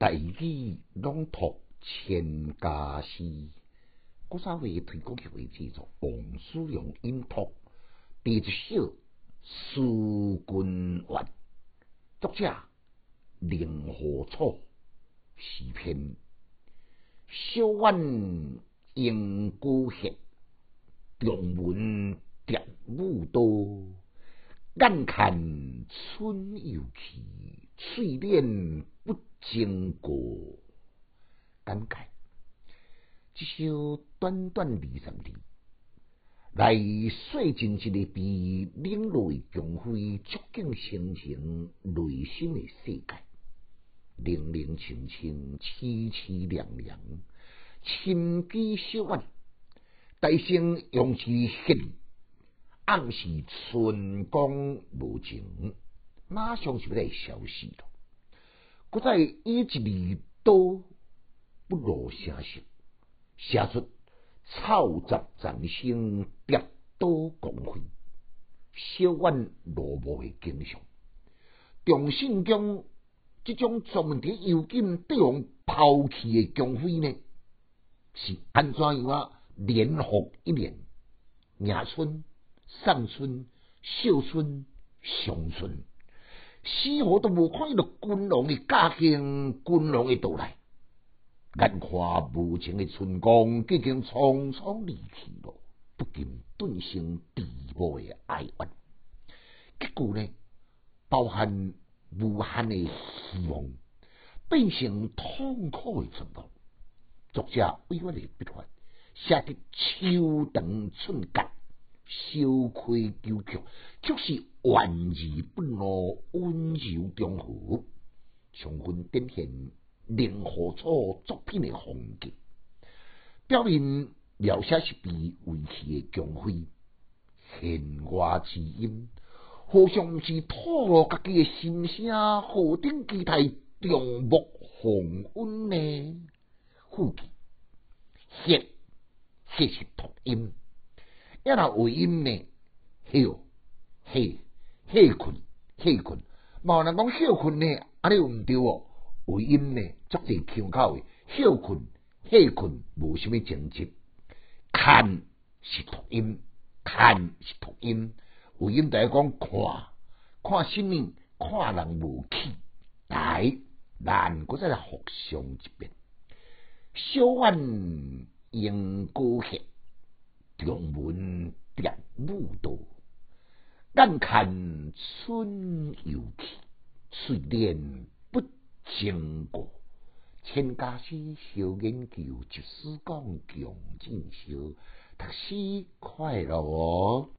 大义朗读千家诗，古早话推广起为制作王叔阳音读第一首书君怨，作者令狐楚，诗篇小婉应孤客，中文蝶舞多，眼看春又去，翠脸不经过。感慨：这首短短二十字，来说尽一个被冷落的强妃触景生情内心的世界，冷冷清清，凄凄凉凉，深闺小婉，大声用之恨，暗是春光无情，马上就来消失了。搁再以一字多不露声色，写出草杂残生，跌倒光辉，小婉落寞的景象。重信中这种专伫幽禁对王抛弃的强妃呢，是安怎样啊？年复一年，迎春、送春、孝春、伤春。丝毫都无看到君王的驾行，君王的到来。眼看无情的春光，已经匆匆离去了，不禁顿生地母的哀怨。结果呢，包含无限的希望，变成痛苦的存亡。作者委婉的笔法，写得秋长寸格。小亏纠曲，就是婉而不露，温柔中和，充分展现令狐楚作品的风格。表面描写是被遗弃的强妃，弦外之音，好像是吐露家己的心声，何等期待重木红温呢？副句，谢，谢是同音。一若为音呢，休休休困休困，无人讲休困呢，安尼又毋对哦。为音呢，足侪腔口诶，休困休困无虾米情节。看是读音，看是读音，为音在讲看看什么？看人无气，来咱搁再来复上一遍。小婉应高客。中文蝶舞多，眼看春又去，翠莲不经过。千家诗小研究，一丝讲强进修，读书快乐哦。